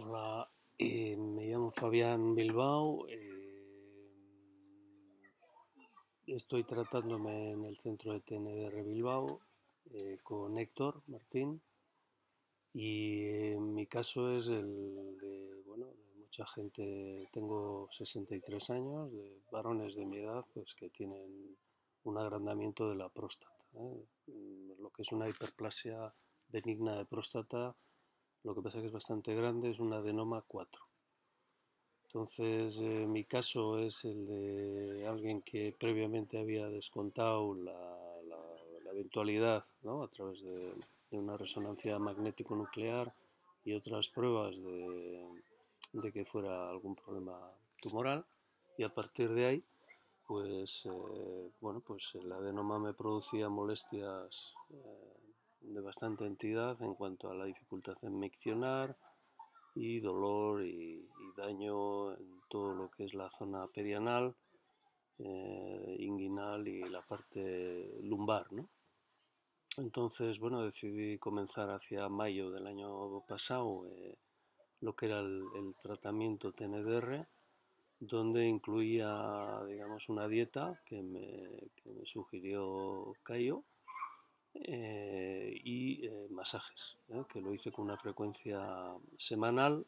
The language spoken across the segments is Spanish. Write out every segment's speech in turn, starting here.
Hola, eh, me llamo Fabián Bilbao. eh, estoy tratándome en el centro de TNDR Bilbao eh, con Héctor Martín y mi caso es el de, bueno, de mucha gente, tengo 63 años, de varones de mi edad, pues que tienen un agrandamiento de la próstata. Mm, Lo que es una hiperplasia benigna de próstata lo que pasa es que es bastante grande, es un adenoma 4. Entonces, eh, mi caso es el de alguien que previamente había descontado la, la- eventualidad, ¿no? a través de, de una resonancia magnético-nuclear y otras pruebas de, de que fuera algún problema tumoral. Y a partir de ahí, pues, eh, bueno, pues el adenoma me producía molestias eh, de bastante entidad en cuanto a la dificultad en miccionar y dolor y, daño en todo lo que es la zona perianal, eh, inguinal y la parte lumbar, ¿no? Entonces, bueno, decidí comenzar hacia mayo del año pasado eh, lo que era el, el tratamiento TNDR, donde incluía, digamos, una dieta que me, que me sugirió Cayo eh, y eh, masajes, ¿eh? que lo hice con una frecuencia semanal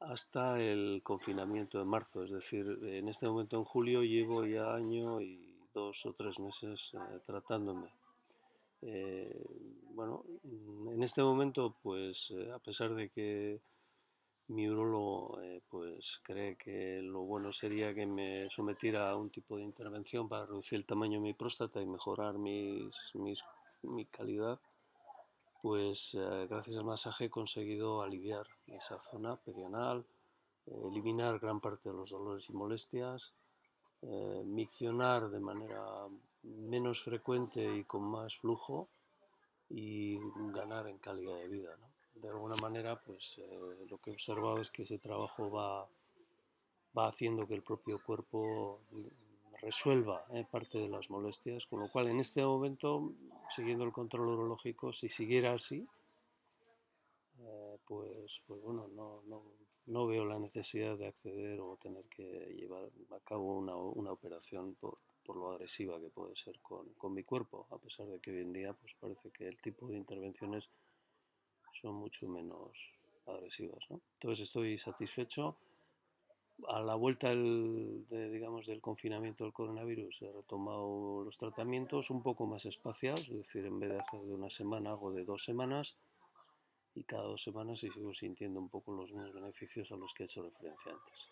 hasta el confinamiento de marzo. Es decir, en este momento en julio llevo ya año y dos o tres meses tratándome. Bueno, en este momento, pues a pesar de que mi urologo pues cree que lo bueno sería que me sometiera a un tipo de intervención para reducir el tamaño de mi próstata y mejorar mis- mi calidad, pues eh, gracias al masaje he conseguido aliviar esa zona perianal, eh, eliminar gran parte de los dolores y molestias, eh, miccionar de manera menos frecuente y con más flujo y ganar en calidad de vida. De alguna manera, pues eh, lo que he observado es que ese trabajo va, va haciendo que el propio cuerpo resuelva eh, parte de las molestias, con lo cual en este momento, siguiendo el control urológico, si siguiera así, eh, pues, pues bueno, no, veo la necesidad de acceder o tener que llevar a cabo una, una operación por, por lo agresiva que puede ser con, mi cuerpo, a pesar de que hoy en día pues parece que el tipo de intervenciones son mucho menos agresivas. Entonces estoy satisfecho. A la vuelta del, de, digamos, del confinamiento del coronavirus he retomado los tratamientos un poco más espaciados, es decir, en vez de hacer de una semana hago de dos semanas y cada dos semanas sigo sintiendo un poco los mismos beneficios a los que he hecho referencia antes.